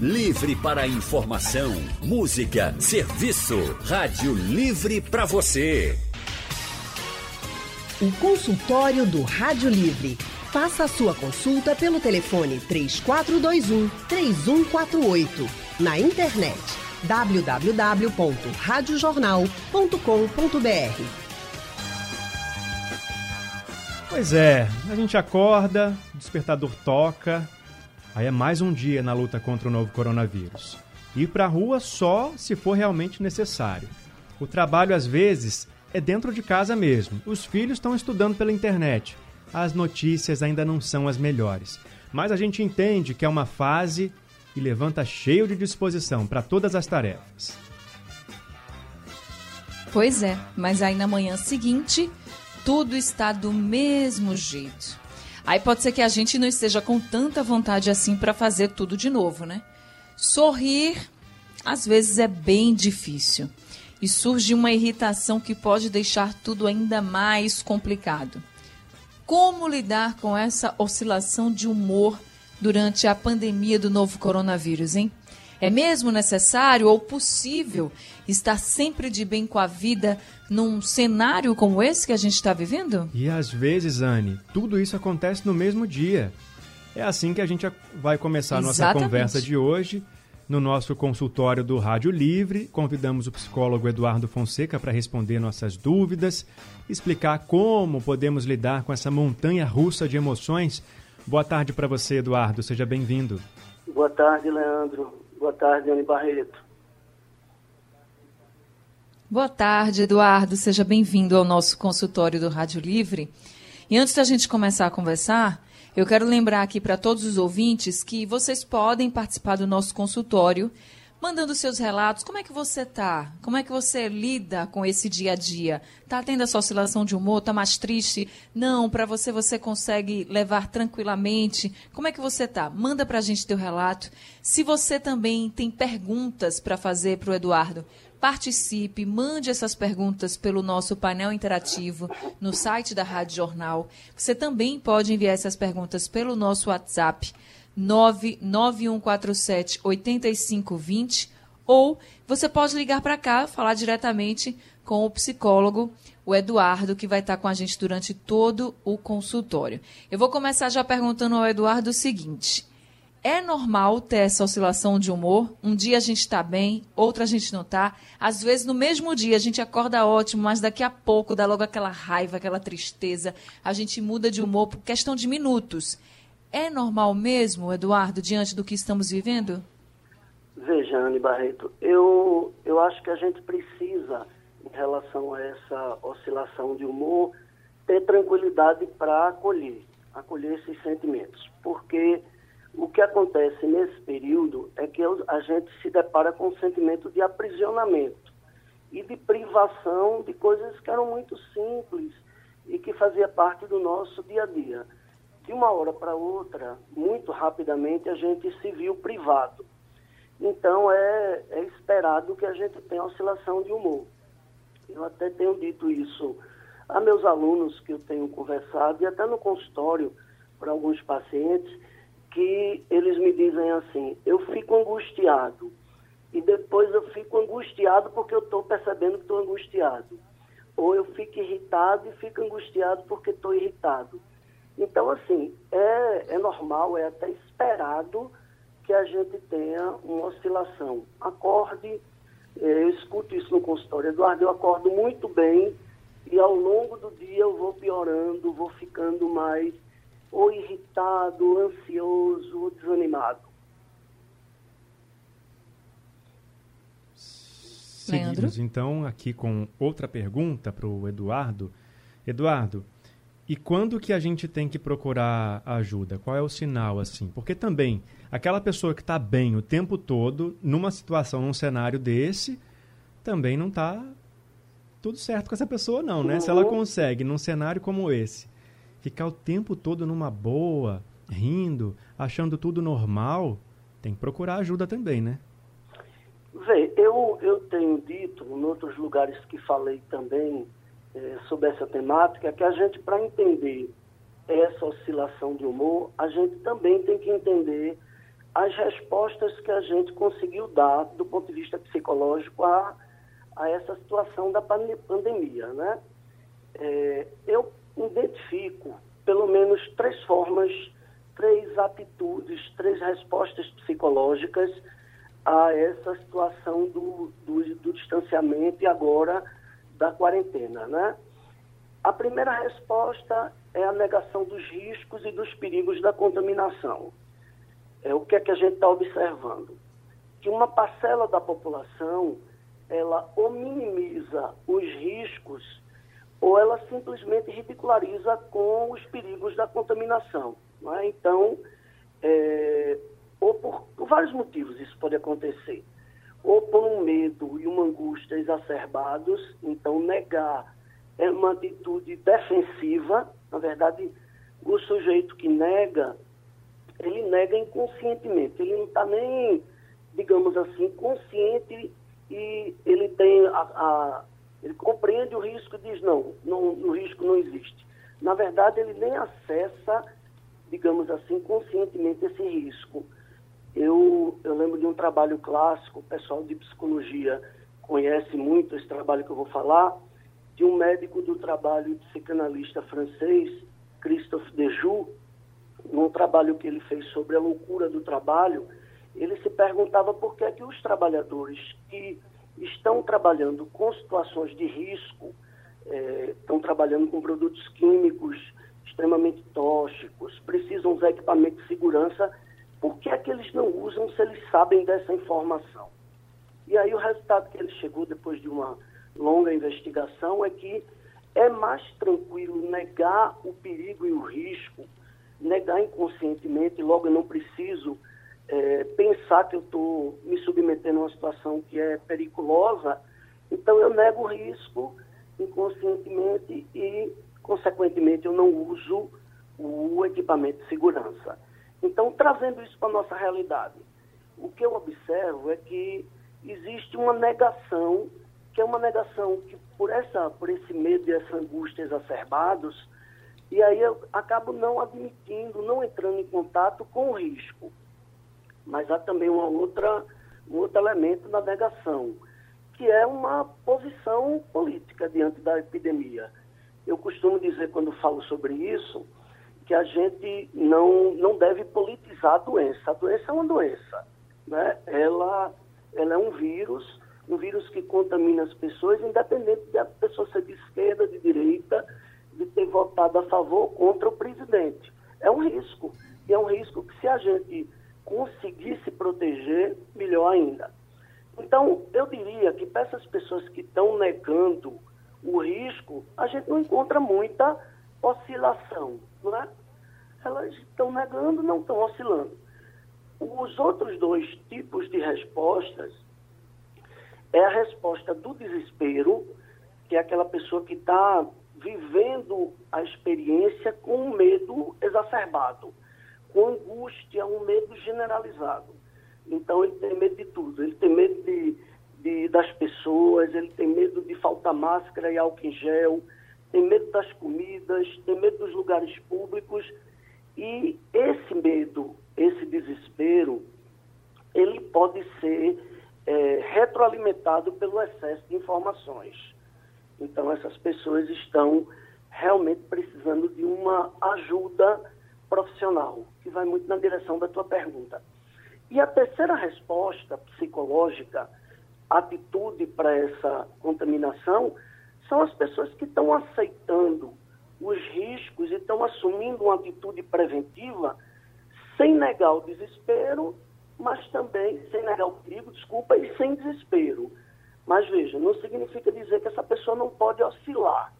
Livre para informação, música, serviço. Rádio Livre para você. O consultório do Rádio Livre. Faça a sua consulta pelo telefone 3421 3148. Na internet www.radiojornal.com.br. Pois é, a gente acorda, o despertador toca, aí é mais um dia na luta contra o novo coronavírus. Ir para a rua só se for realmente necessário. O trabalho às vezes é dentro de casa mesmo. Os filhos estão estudando pela internet. As notícias ainda não são as melhores. Mas a gente entende que é uma fase e levanta cheio de disposição para todas as tarefas. Pois é, mas aí na manhã seguinte, tudo está do mesmo jeito. Aí pode ser que a gente não esteja com tanta vontade assim para fazer tudo de novo, né? Sorrir às vezes é bem difícil e surge uma irritação que pode deixar tudo ainda mais complicado. Como lidar com essa oscilação de humor durante a pandemia do novo coronavírus, hein? É mesmo necessário ou possível estar sempre de bem com a vida num cenário como esse que a gente está vivendo? E às vezes, Anne, tudo isso acontece no mesmo dia. É assim que a gente vai começar a nossa Exatamente. conversa de hoje. No nosso consultório do Rádio Livre, convidamos o psicólogo Eduardo Fonseca para responder nossas dúvidas, explicar como podemos lidar com essa montanha russa de emoções. Boa tarde para você, Eduardo. Seja bem-vindo. Boa tarde, Leandro. Boa tarde, Anne Barreto. Boa tarde, Eduardo. Seja bem-vindo ao nosso consultório do Rádio Livre. E antes da gente começar a conversar, eu quero lembrar aqui para todos os ouvintes que vocês podem participar do nosso consultório mandando seus relatos. Como é que você tá? Como é que você lida com esse dia a dia? Tá tendo essa oscilação de humor? Tá mais triste? Não, para você você consegue levar tranquilamente. Como é que você tá? Manda pra gente teu relato. Se você também tem perguntas para fazer pro Eduardo, participe, mande essas perguntas pelo nosso painel interativo no site da Rádio Jornal. Você também pode enviar essas perguntas pelo nosso WhatsApp 99147 8520 ou você pode ligar para cá, falar diretamente com o psicólogo, o Eduardo, que vai estar com a gente durante todo o consultório. Eu vou começar já perguntando ao Eduardo o seguinte: é normal ter essa oscilação de humor? Um dia a gente está bem, outro a gente não está. Às vezes, no mesmo dia, a gente acorda ótimo, mas daqui a pouco dá logo aquela raiva, aquela tristeza. A gente muda de humor por questão de minutos. É normal mesmo, Eduardo, diante do que estamos vivendo? Veja, Anne Barreto, eu, eu acho que a gente precisa, em relação a essa oscilação de humor, ter tranquilidade para acolher, acolher esses sentimentos. Porque o que acontece nesse período é que a gente se depara com um sentimento de aprisionamento e de privação de coisas que eram muito simples e que fazia parte do nosso dia a dia. De uma hora para outra, muito rapidamente, a gente se viu privado. Então, é, é esperado que a gente tenha oscilação de humor. Eu até tenho dito isso a meus alunos que eu tenho conversado e até no consultório para alguns pacientes, que eles me dizem assim: eu fico angustiado e depois eu fico angustiado porque eu estou percebendo que estou angustiado. Ou eu fico irritado e fico angustiado porque estou irritado. Então, assim, é, é normal, é até esperado que a gente tenha uma oscilação. Acorde, eh, eu escuto isso no consultório, Eduardo, eu acordo muito bem e ao longo do dia eu vou piorando, vou ficando mais ou irritado, ansioso ou desanimado. Seguimos então aqui com outra pergunta para o Eduardo. Eduardo, e quando que a gente tem que procurar ajuda? Qual é o sinal assim? Porque também aquela pessoa que está bem o tempo todo numa situação, num cenário desse, também não está tudo certo com essa pessoa não, né? Uhum. Se ela consegue num cenário como esse ficar o tempo todo numa boa, rindo, achando tudo normal, tem que procurar ajuda também, né? Vê, eu, eu tenho dito em outros lugares que falei também eh, sobre essa temática que a gente, para entender essa oscilação de humor, a gente também tem que entender as respostas que a gente conseguiu dar do ponto de vista psicológico a, a essa situação da pandemia, né? É, eu identifico pelo menos três formas, três atitudes, três respostas psicológicas a essa situação do, do, do distanciamento e agora da quarentena, né? A primeira resposta é a negação dos riscos e dos perigos da contaminação. É o que é que a gente está observando? Que uma parcela da população ela ou minimiza os riscos ou ela simplesmente ridiculariza com os perigos da contaminação. É? Então, é, ou por, por, vários motivos isso pode acontecer. Ou por um medo e uma angústia exacerbados, então negar é uma atitude defensiva. Na verdade, o sujeito que nega, ele nega inconscientemente. Ele não está nem, digamos assim, consciente e ele tem a, a, ele compreende o risco e diz não, não, o risco não existe. Na verdade, ele nem acessa, digamos assim, conscientemente esse risco. Eu, eu lembro de um trabalho clássico, o pessoal de psicologia conhece muito esse trabalho que eu vou falar, de um médico do trabalho psicanalista francês, Christophe Dejoux, num trabalho que ele fez sobre a loucura do trabalho, ele se perguntava por que, é que os trabalhadores que estão trabalhando com situações de risco, é, estão trabalhando com produtos químicos extremamente tóxicos, precisam usar equipamento de segurança, por que é que eles não usam se eles sabem dessa informação? E aí o resultado que ele chegou depois de uma longa investigação é que é mais tranquilo negar o perigo e o risco, negar inconscientemente, logo eu não preciso é, pensar que eu estou me submetendo a uma situação que é periculosa, então eu nego o risco inconscientemente e, consequentemente, eu não uso o equipamento de segurança. Então, trazendo isso para a nossa realidade, o que eu observo é que existe uma negação que é uma negação que por essa por esse medo e essa angústia exacerbados e aí eu acabo não admitindo, não entrando em contato com o risco. Mas há também uma outra um outro elemento na negação, que é uma posição política diante da epidemia. Eu costumo dizer quando falo sobre isso que a gente não não deve politizar a doença. A doença é uma doença, né? Ela ela é um vírus um vírus que contamina as pessoas, independente de a pessoa ser de esquerda, de direita, de ter votado a favor ou contra o presidente. É um risco. E é um risco que se a gente conseguir se proteger, melhor ainda. Então, eu diria que para essas pessoas que estão negando o risco, a gente não encontra muita oscilação, não é? Elas estão negando, não estão oscilando. Os outros dois tipos de respostas é a resposta do desespero, que é aquela pessoa que está vivendo a experiência com um medo exacerbado, com angústia, um medo generalizado. Então ele tem medo de tudo, ele tem medo de, de, das pessoas, ele tem medo de faltar máscara e álcool em gel, tem medo das comidas, tem medo dos lugares públicos. E esse medo, esse desespero, ele pode ser é, retroalimentado pelo excesso de informações. Então, essas pessoas estão realmente precisando de uma ajuda profissional, que vai muito na direção da tua pergunta. E a terceira resposta psicológica, atitude para essa contaminação, são as pessoas que estão aceitando os riscos e estão assumindo uma atitude preventiva sem negar o desespero mas também sem negar o perigo, desculpa, e sem desespero. Mas veja, não significa dizer que essa pessoa não pode oscilar.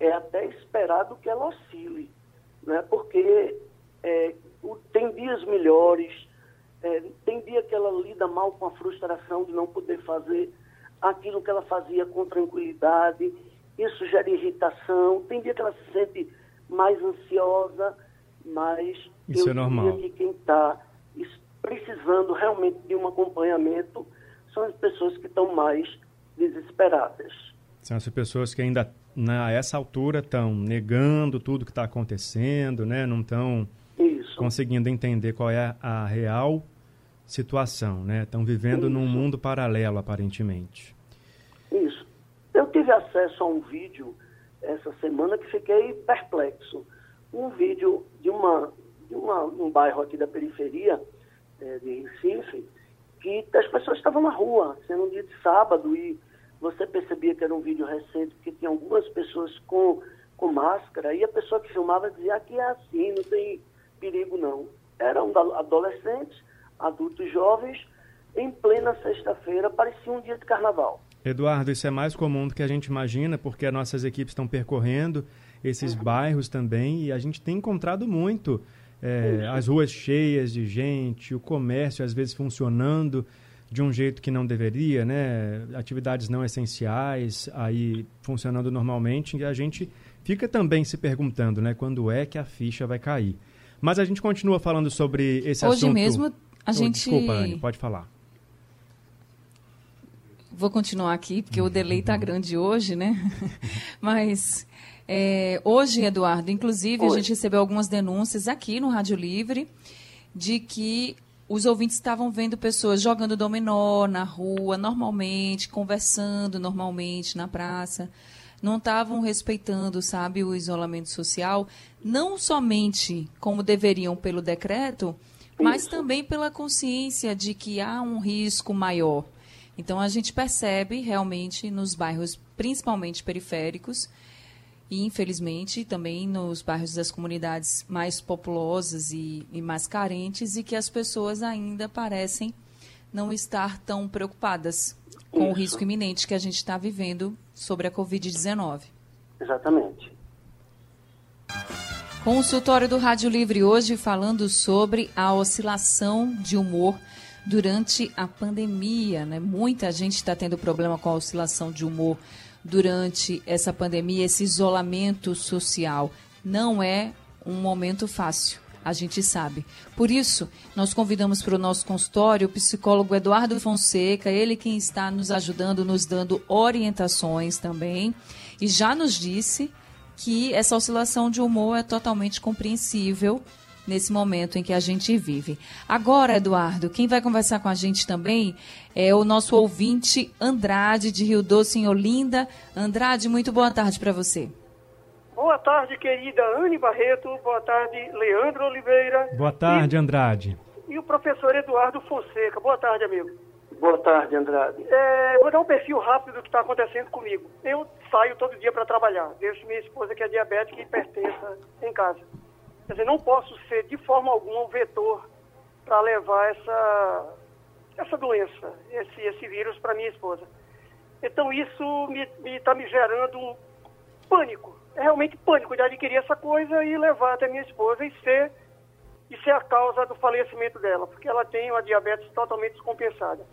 É até esperado que ela oscile, né? porque é, tem dias melhores, é, tem dia que ela lida mal com a frustração de não poder fazer aquilo que ela fazia com tranquilidade, isso gera irritação, tem dia que ela se sente mais ansiosa, mas isso eu é normal. que quem está precisando realmente de um acompanhamento são as pessoas que estão mais desesperadas. São as pessoas que ainda, a essa altura, estão negando tudo que está acontecendo, né? não estão conseguindo entender qual é a real situação, né? Estão vivendo Isso. num mundo paralelo, aparentemente. Eu tive acesso a um vídeo essa semana que fiquei perplexo. Um vídeo de, uma, de uma, um bairro aqui da periferia é, de Recife, que as pessoas estavam na rua, sendo um dia de sábado, e você percebia que era um vídeo recente, porque tinha algumas pessoas com, com máscara, e a pessoa que filmava dizia que é assim, não tem perigo não. Eram adolescentes, adultos jovens, em plena sexta-feira, parecia um dia de carnaval. Eduardo, isso é mais comum do que a gente imagina, porque as nossas equipes estão percorrendo esses uhum. bairros também e a gente tem encontrado muito é, as ruas cheias de gente, o comércio às vezes funcionando de um jeito que não deveria, né? Atividades não essenciais aí funcionando normalmente e a gente fica também se perguntando, né? Quando é que a ficha vai cair? Mas a gente continua falando sobre esse Hoje assunto. Hoje mesmo a oh, gente. Desculpa, Anne, pode falar. Vou continuar aqui, porque o delay está grande hoje, né? Mas é, hoje, Eduardo, inclusive, a gente recebeu algumas denúncias aqui no Rádio Livre de que os ouvintes estavam vendo pessoas jogando dominó na rua, normalmente, conversando normalmente na praça. Não estavam respeitando, sabe, o isolamento social, não somente como deveriam pelo decreto, mas Isso. também pela consciência de que há um risco maior. Então a gente percebe realmente nos bairros, principalmente periféricos, e infelizmente também nos bairros das comunidades mais populosas e, e mais carentes, e que as pessoas ainda parecem não estar tão preocupadas com Isso. o risco iminente que a gente está vivendo sobre a Covid-19. Exatamente. Consultório do Rádio Livre hoje falando sobre a oscilação de humor durante a pandemia. Né? Muita gente está tendo problema com a oscilação de humor durante essa pandemia, esse isolamento social. Não é um momento fácil, a gente sabe. Por isso, nós convidamos para o nosso consultório o psicólogo Eduardo Fonseca, ele quem está nos ajudando, nos dando orientações também, e já nos disse que essa oscilação de humor é totalmente compreensível nesse momento em que a gente vive. Agora, Eduardo, quem vai conversar com a gente também é o nosso ouvinte Andrade, de Rio Doce, em Olinda. Andrade, muito boa tarde para você. Boa tarde, querida Anne Barreto. Boa tarde, Leandro Oliveira. Boa tarde, e, Andrade. E o professor Eduardo Fonseca. Boa tarde, amigo. Boa tarde, Andrade. É, vou dar um perfil rápido do que está acontecendo comigo. Eu saio todo dia para trabalhar. Deixo minha esposa, que é diabética e hipertensa, em casa. Quer dizer, não posso ser de forma alguma um vetor para levar essa, essa doença, esse, esse vírus para minha esposa. Então isso me está me, tá me gerando um pânico, é realmente pânico de adquirir essa coisa e levar até minha esposa e ser, e ser a causa do falecimento dela, porque ela tem uma diabetes totalmente descompensada.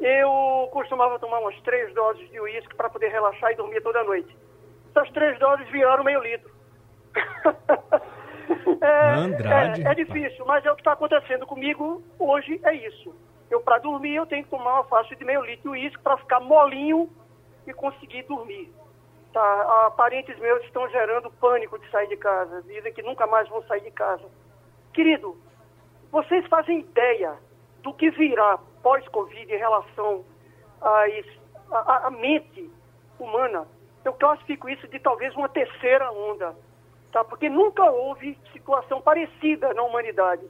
Eu costumava tomar umas três doses de uísque para poder relaxar e dormir toda noite. Essas três doses viraram meio litro. É, Andrade. É, é, difícil, mas é o que está acontecendo comigo hoje, é isso. Eu, para dormir, eu tenho que tomar uma faixa de meio litro de uísque para ficar molinho e conseguir dormir. Tá, parentes meus estão gerando pânico de sair de casa, dizem que nunca mais vão sair de casa. Querido, vocês fazem ideia do que virá pós-Covid em relação à mente humana? Eu classifico isso de talvez uma terceira onda tá? porque nunca houve situação parecida na humanidade.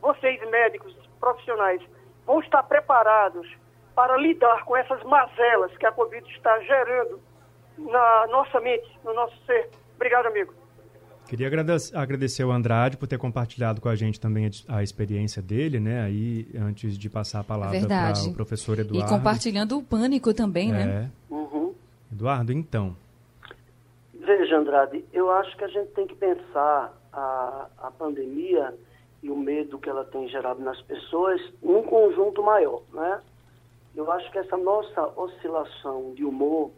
Vocês, médicos, profissionais, vão estar preparados para lidar com essas mazelas que a Covid está gerando na nossa mente, no nosso ser. Obrigado, amigo. Queria agradecer ao Andrade por ter compartilhado com a gente também a experiência dele, né? Aí, antes de passar a palavra para o professor Eduardo. E compartilhando o pânico também, né? é. né? Uhum. Eduardo, então, Veja, Andrade, eu acho que a gente tem que pensar a, a pandemia e o medo que ela tem gerado nas pessoas num conjunto maior, né? Eu acho que essa nossa oscilação de humor,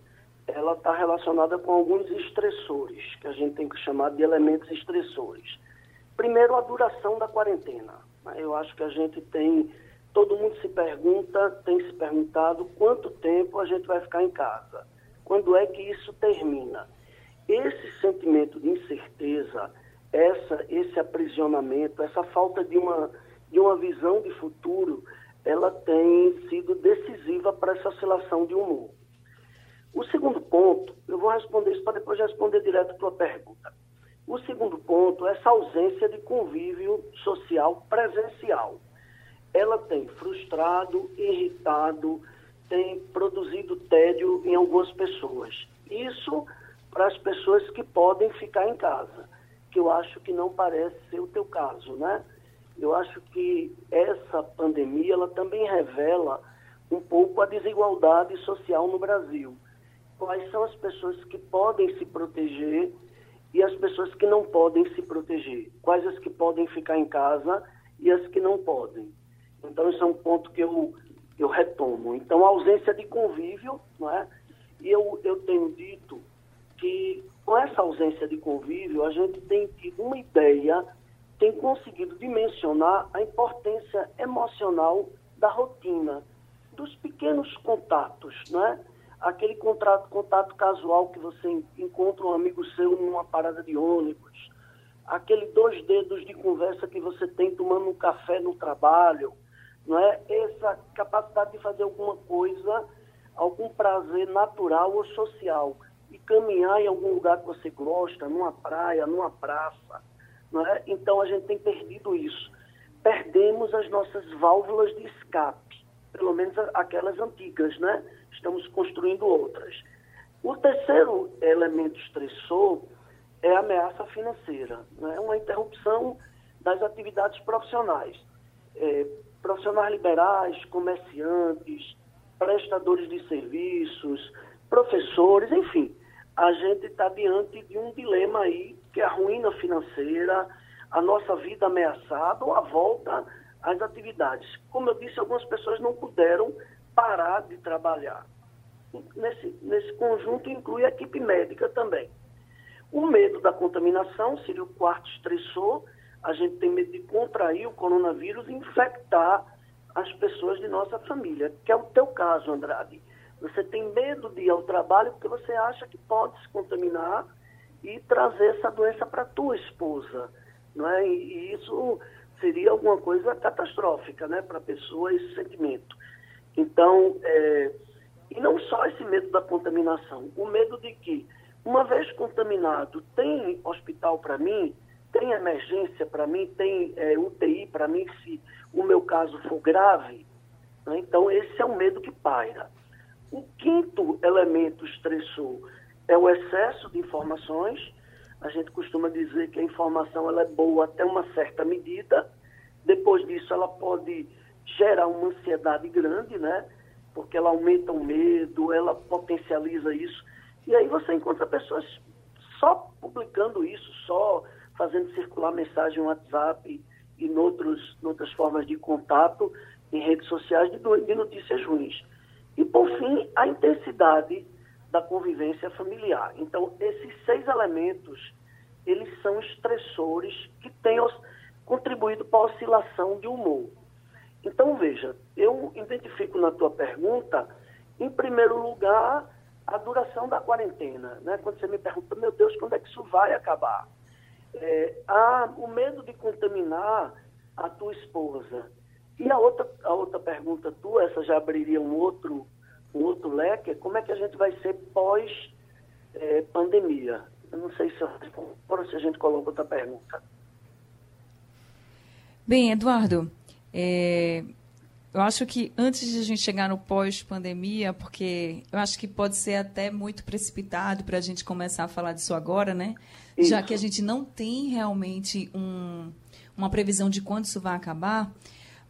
ela está relacionada com alguns estressores, que a gente tem que chamar de elementos estressores. Primeiro, a duração da quarentena. Né? Eu acho que a gente tem, todo mundo se pergunta, tem se perguntado quanto tempo a gente vai ficar em casa. Quando é que isso termina? Esse sentimento de incerteza, essa, esse aprisionamento, essa falta de uma, de uma visão de futuro, ela tem sido decisiva para essa oscilação de humor. O segundo ponto, eu vou responder isso para depois responder direto a tua pergunta. O segundo ponto é essa ausência de convívio social presencial. Ela tem frustrado, irritado, tem produzido tédio em algumas pessoas. Isso para as pessoas que podem ficar em casa, que eu acho que não parece ser o teu caso, né? Eu acho que essa pandemia ela também revela um pouco a desigualdade social no Brasil. Quais são as pessoas que podem se proteger e as pessoas que não podem se proteger? Quais as que podem ficar em casa e as que não podem? Então, esse é um ponto que eu, eu retomo. Então, a ausência de convívio, não é? E eu, eu tenho dito que com essa ausência de convívio, a gente tem tido uma ideia, tem conseguido dimensionar a importância emocional da rotina, dos pequenos contatos, não é? aquele contato, contato casual que você encontra um amigo seu numa parada de ônibus, aquele dois dedos de conversa que você tem tomando um café no trabalho, não é? Essa capacidade de fazer alguma coisa, algum prazer natural ou social e caminhar em algum lugar que você gosta, numa praia, numa praça, é? Então a gente tem perdido isso. Perdemos as nossas válvulas de escape, pelo menos aquelas antigas, né? estamos construindo outras. O terceiro elemento estressor é a ameaça financeira, né? uma interrupção das atividades profissionais. É, profissionais liberais, comerciantes, prestadores de serviços, professores, enfim, a gente está diante de um dilema aí, que é a ruína financeira, a nossa vida ameaçada ou a volta às atividades. Como eu disse, algumas pessoas não puderam parar de trabalhar. Nesse, nesse conjunto inclui a equipe médica também. O medo da contaminação seria o quarto estressor. A gente tem medo de contrair o coronavírus e infectar as pessoas de nossa família, que é o teu caso, Andrade. Você tem medo de ir ao trabalho porque você acha que pode se contaminar e trazer essa doença para tua esposa, não é? E, isso seria alguma coisa catastrófica, né, para a pessoa esse sentimento. Então, é, e não só esse medo da contaminação, o medo de que, uma vez contaminado, tem hospital para mim, tem emergência para mim, tem é, UTI para mim, se o meu caso for grave. Né? Então, esse é o medo que paira. O quinto elemento estressor é o excesso de informações. A gente costuma dizer que a informação ela é boa até uma certa medida. Depois disso, ela pode gerar uma ansiedade grande, né? Porque ela aumenta o medo, ela potencializa isso. E aí você encontra pessoas só publicando isso, só fazendo circular mensagem no WhatsApp e em outros, em outras formas de contato em redes sociais de, de notícias ruins. E, por fim, a intensidade da convivência familiar. Então, esses seis elementos, eles são estressores que têm contribuído para a oscilação de humor. Então, veja, eu identifico na tua pergunta, em primeiro lugar, a duração da quarentena. Né? Quando você me pergunta, meu Deus, quando é que isso vai acabar? É, há o medo de contaminar a tua esposa. E a outra, a outra pergunta tua, essa já abriria um outro, um outro leque, é como é que a gente vai ser pós-pandemia? É, eu não sei se, eu, se a gente coloca outra pergunta. Bem, Eduardo, é, eu acho que antes de a gente chegar no pós-pandemia, porque eu acho que pode ser até muito precipitado para a gente começar a falar disso agora, né? Isso. Já que a gente não tem realmente um, uma previsão de quando isso vai acabar.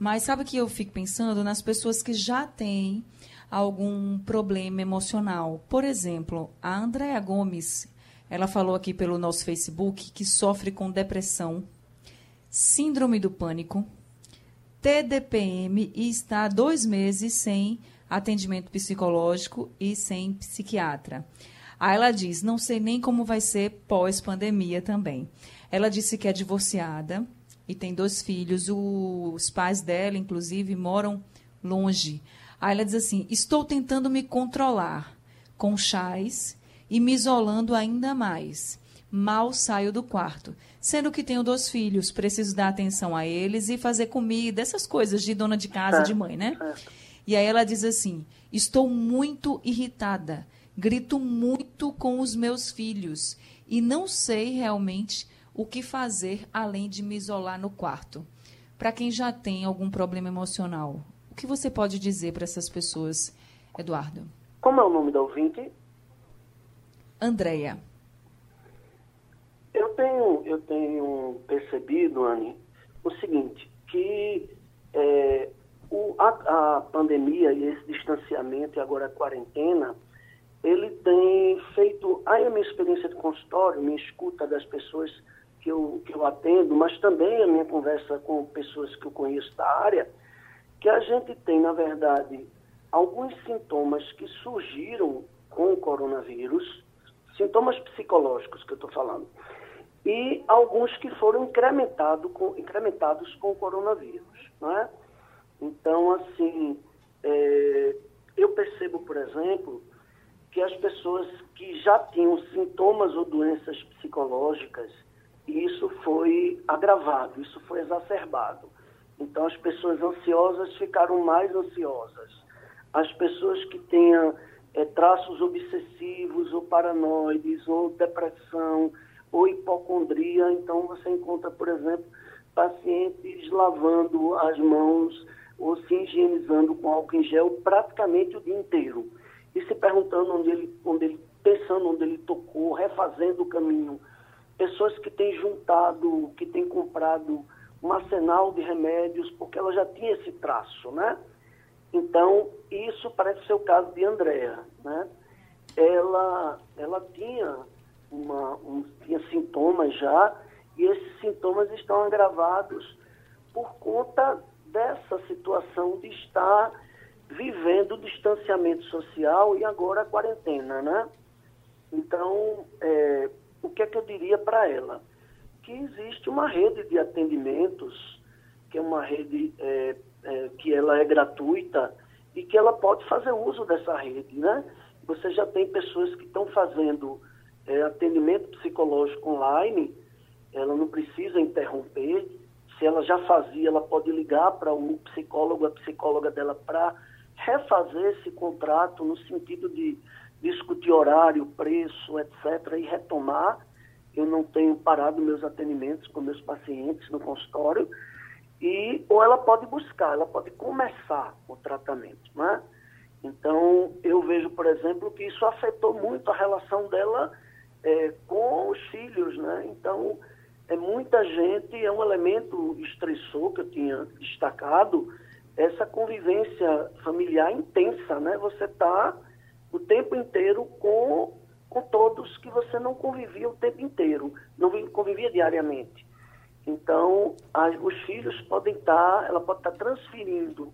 Mas sabe que eu fico pensando nas pessoas que já têm algum problema emocional. Por exemplo, a Andréa Gomes, ela falou aqui pelo nosso Facebook que sofre com depressão, síndrome do pânico, TDPM e está há dois meses sem atendimento psicológico e sem psiquiatra. Aí ela diz: não sei nem como vai ser pós-pandemia também. Ela disse que é divorciada e tem dois filhos. Os pais dela, inclusive, moram longe. Aí ela diz assim: estou tentando me controlar com chás e me isolando ainda mais mal saio do quarto. Sendo que tenho dois filhos, preciso dar atenção a eles e fazer comida, essas coisas de dona de casa, de mãe, né? E aí ela diz assim: Estou muito irritada, grito muito com os meus filhos e não sei realmente o que fazer além de me isolar no quarto. Para quem já tem algum problema emocional, o que você pode dizer para essas pessoas, Eduardo? Como é o nome da ouvinte? Andréia. Eu tenho, eu tenho percebido, Anne, o seguinte, que é, o, a, a, pandemia e esse distanciamento e agora a quarentena, ele tem feito, aí a minha experiência de consultório, minha escuta das pessoas que eu, que eu atendo, mas também a minha conversa com pessoas que eu conheço da área, que a gente tem, na verdade, alguns sintomas que surgiram com o coronavírus, sintomas psicológicos que eu estou falando, e alguns que foram incrementado com, incrementados com o coronavírus. Né? Então, assim, é, eu percebo, por exemplo, que as pessoas que já tinham sintomas ou doenças psicológicas, isso foi agravado, isso foi exacerbado. Então, as pessoas ansiosas ficaram mais ansiosas. As pessoas que tenham é, traços obsessivos ou paranoides ou depressão ou hipocondria, então você encontra, por exemplo, pacientes lavando as mãos ou se higienizando com álcool em gel praticamente o dia inteiro e se perguntando onde ele, onde ele pensando onde ele tocou, refazendo o caminho. Pessoas que têm juntado, que têm comprado um arsenal de remédios, porque ela já tinha esse traço, né? Então, isso parece ser o caso de Andréa, né? Ela, ela tinha, uma, um, tinha sintomas já, e esses sintomas estão agravados por conta dessa situação de estar vivendo o distanciamento social e agora a quarentena, né? Então, é, o que é que eu diria para ela? Que existe uma rede de atendimentos, que é uma rede é, é, que ela é gratuita e que ela pode fazer uso dessa rede, né? Você já tem pessoas que estão fazendo é, atendimento psicológico online, ela não precisa interromper. Se ela já fazia, ela pode ligar para um psicólogo, a psicóloga dela para refazer esse contrato no sentido de discutir horário, preço, etc., e retomar. Eu não tenho parado meus atendimentos com meus pacientes no consultório. E, ou ela pode buscar, ela pode começar o tratamento, né? Então, eu vejo, por exemplo, que isso afetou muito a relação dela é, com os filhos, né? Então, é muita gente, é um elemento estressor que eu tinha destacado, essa convivência familiar intensa, né? Você está o tempo inteiro com, com todos que você não convivia o tempo inteiro, não convivia diariamente. Então, as, os filhos podem estar, tá, ela pode estar tá transferindo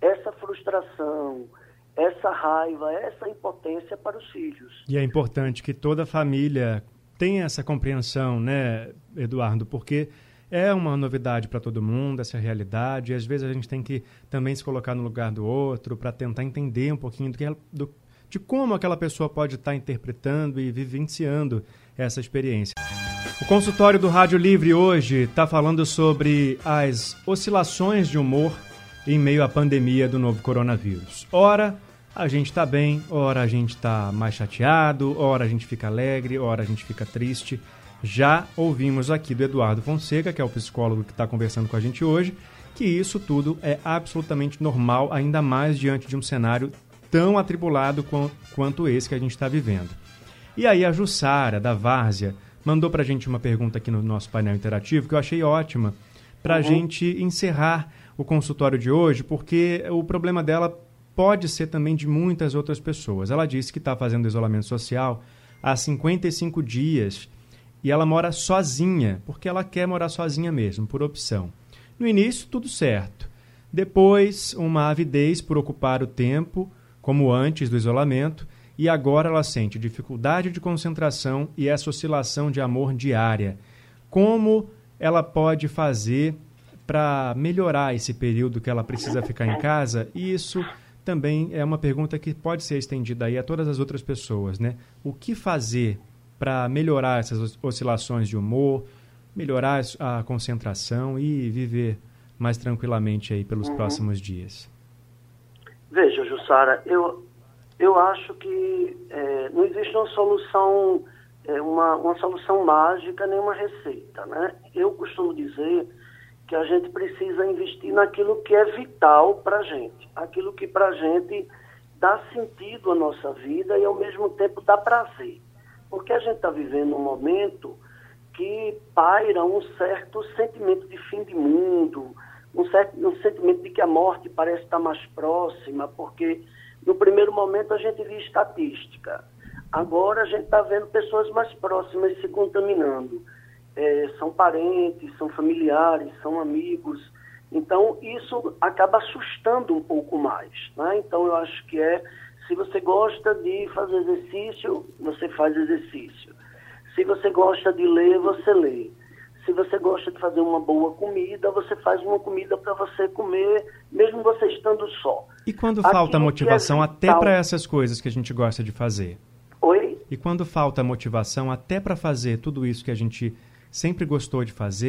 essa frustração, essa raiva, essa impotência para os filhos. E é importante que toda família tenha essa compreensão, né, Eduardo? Porque é uma novidade para todo mundo essa realidade, e às vezes a gente tem que também se colocar no lugar do outro para tentar entender um pouquinho do que, do, de como aquela pessoa pode estar interpretando e vivenciando essa experiência. O consultório do Rádio Livre hoje está falando sobre as oscilações de humor em meio à pandemia do novo coronavírus. Ora, a gente está bem, ora a gente está mais chateado, ora a gente fica alegre, ora a gente fica triste. Já ouvimos aqui do Eduardo Fonseca, que é o psicólogo que está conversando com a gente hoje, que isso tudo é absolutamente normal, ainda mais diante de um cenário tão atribulado quanto esse que a gente está vivendo. E aí a Jussara, da Várzea, mandou para a gente uma pergunta aqui no nosso painel interativo que eu achei ótima para a uhum. gente encerrar o consultório de hoje, porque o problema dela pode ser também de muitas outras pessoas. Ela disse que está fazendo isolamento social há 55 dias e ela mora sozinha, porque ela quer morar sozinha mesmo, por opção. No início, tudo certo. Depois, uma avidez por ocupar o tempo, como antes do isolamento, e agora ela sente dificuldade de concentração e essa oscilação de amor diária. Como ela pode fazer para melhorar esse período que ela precisa ficar em casa? E isso também é uma pergunta que pode ser estendida aí a todas as outras pessoas, né? O que fazer para melhorar essas oscilações de humor, melhorar a concentração e viver mais tranquilamente aí pelos uhum. próximos dias? Veja, Jussara, eu, eu acho que é, não existe uma solução, é, uma, uma solução mágica nem uma receita, né? Eu costumo dizer que a gente precisa investir naquilo que é vital para a gente, aquilo que para a gente dá sentido à nossa vida e ao mesmo tempo dá prazer. Porque a gente está vivendo um momento que paira um certo sentimento de fim de mundo, um, certo, um sentimento de que a morte parece estar mais próxima, porque no primeiro momento a gente via estatística. Agora a gente está vendo pessoas mais próximas se contaminando. É, são parentes, são familiares, são amigos. Então isso acaba assustando um pouco mais. Né? Então eu acho que é, se você gosta de fazer exercício, você faz exercício. Se você gosta de ler, você lê. Se você gosta de fazer uma boa comida, você faz uma comida para você comer, mesmo você estando só. E quando falta motivação é até para essas coisas que a gente gosta de fazer? Oi? E quando falta motivação até para fazer tudo isso que a gente sempre gostou de fazer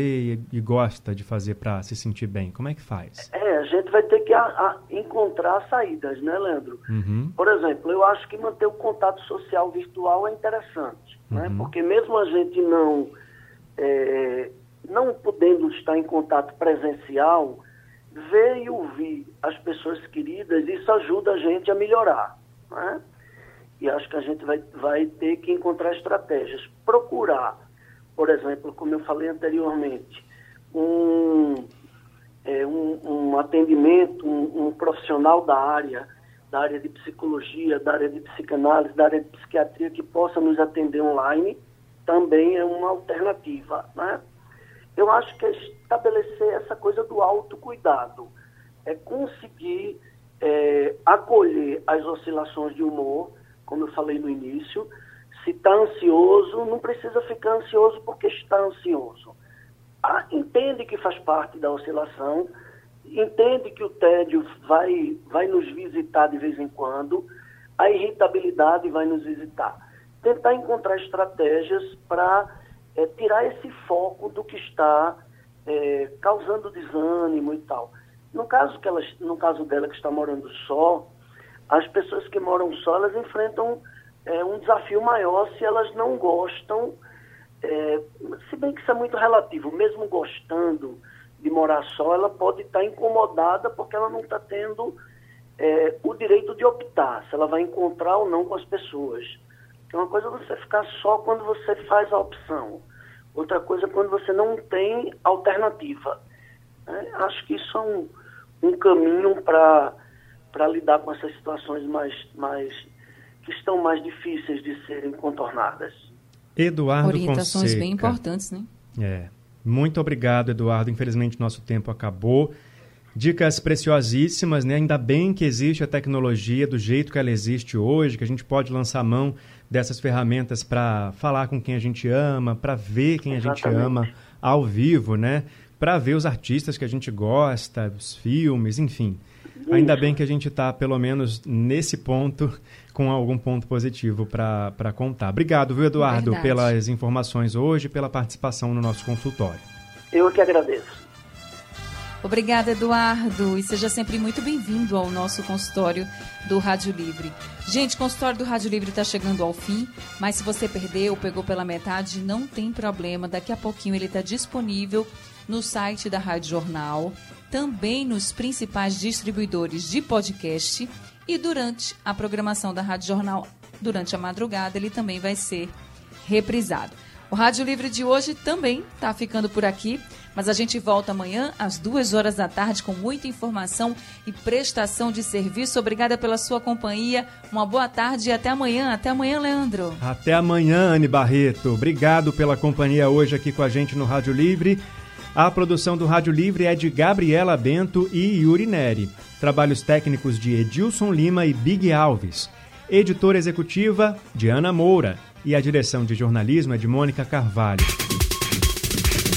e, e gosta de fazer para se sentir bem, como é que faz? É, a gente vai ter que a, a encontrar saídas, né, Leandro? Uhum. Por exemplo, eu acho que manter o contato social virtual é interessante, né? uhum. né? Porque mesmo a gente não é, não podendo estar em contato presencial, ver e ouvir as pessoas queridas, isso ajuda a gente a melhorar. Né? E acho que a gente vai, vai ter que encontrar estratégias. Procurar, por exemplo, como eu falei anteriormente, um, é, um, um, atendimento, um, um profissional da área, da área de psicologia, da área de psicanálise, da área de psiquiatria, que possa nos atender online também é uma alternativa. Né? Eu acho que é estabelecer essa coisa do autocuidado, é conseguir é, acolher as oscilações de humor, como eu falei no início. Se está ansioso, não precisa ficar ansioso porque está ansioso. Ah, entende que faz parte da oscilação, entende que o tédio vai, vai nos visitar de vez em quando, a irritabilidade vai nos visitar tentar encontrar estratégias para é, tirar esse foco do que está é, causando desânimo e tal. No caso, que elas, no caso dela que está morando só, as pessoas que moram só, elas enfrentam é, um desafio maior se elas não gostam, é, se bem que isso é muito relativo, mesmo gostando de morar só, ela pode estar incomodada porque ela não está tendo é, o direito de optar se ela vai encontrar ou não com as pessoas. É uma coisa você ficar só quando você faz a opção. Outra coisa é quando você não tem alternativa. É, acho que isso é um, um caminho para lidar com essas situações mais, mais que estão mais difíceis de serem contornadas. Eduardo Orientações Fonseca. bem importantes, né? É. Muito obrigado, Eduardo. Infelizmente, nosso tempo acabou. Dicas preciosíssimas, né? Ainda bem que existe a tecnologia do jeito que ela existe hoje, que a gente pode lançar mão dessas ferramentas para falar com quem a gente ama, para ver quem Exatamente. a gente ama ao vivo, né? Para ver os artistas que a gente gosta, os filmes, enfim. Isso. Ainda bem que a gente está, pelo menos nesse ponto, com algum ponto positivo para contar. Obrigado, viu, Eduardo, Verdade. pelas informações hoje, pela participação no nosso consultório. Eu que agradeço. Obrigada, Eduardo, e seja sempre muito bem-vindo ao nosso consultório do Rádio Livre. Gente, o consultório do Rádio Livre está chegando ao fim, mas se você perdeu ou pegou pela metade, não tem problema. Daqui a pouquinho ele está disponível no site da Rádio Jornal, também nos principais distribuidores de podcast e durante a programação da Rádio Jornal, durante a madrugada, ele também vai ser reprisado. O Rádio Livre de hoje também está ficando por aqui, mas a gente volta amanhã às duas horas da tarde com muita informação e prestação de serviço. Obrigada pela sua companhia. Uma boa tarde e até amanhã. Até amanhã, Leandro. Até amanhã, Anne Barreto. Obrigado pela companhia hoje aqui com a gente no Rádio Livre. A produção do Rádio Livre é de Gabriela Bento e Yuri Neri. Trabalhos técnicos de Edilson Lima e Big Alves. Editora executiva de Ana Moura e a direção de jornalismo é de Mônica Carvalho.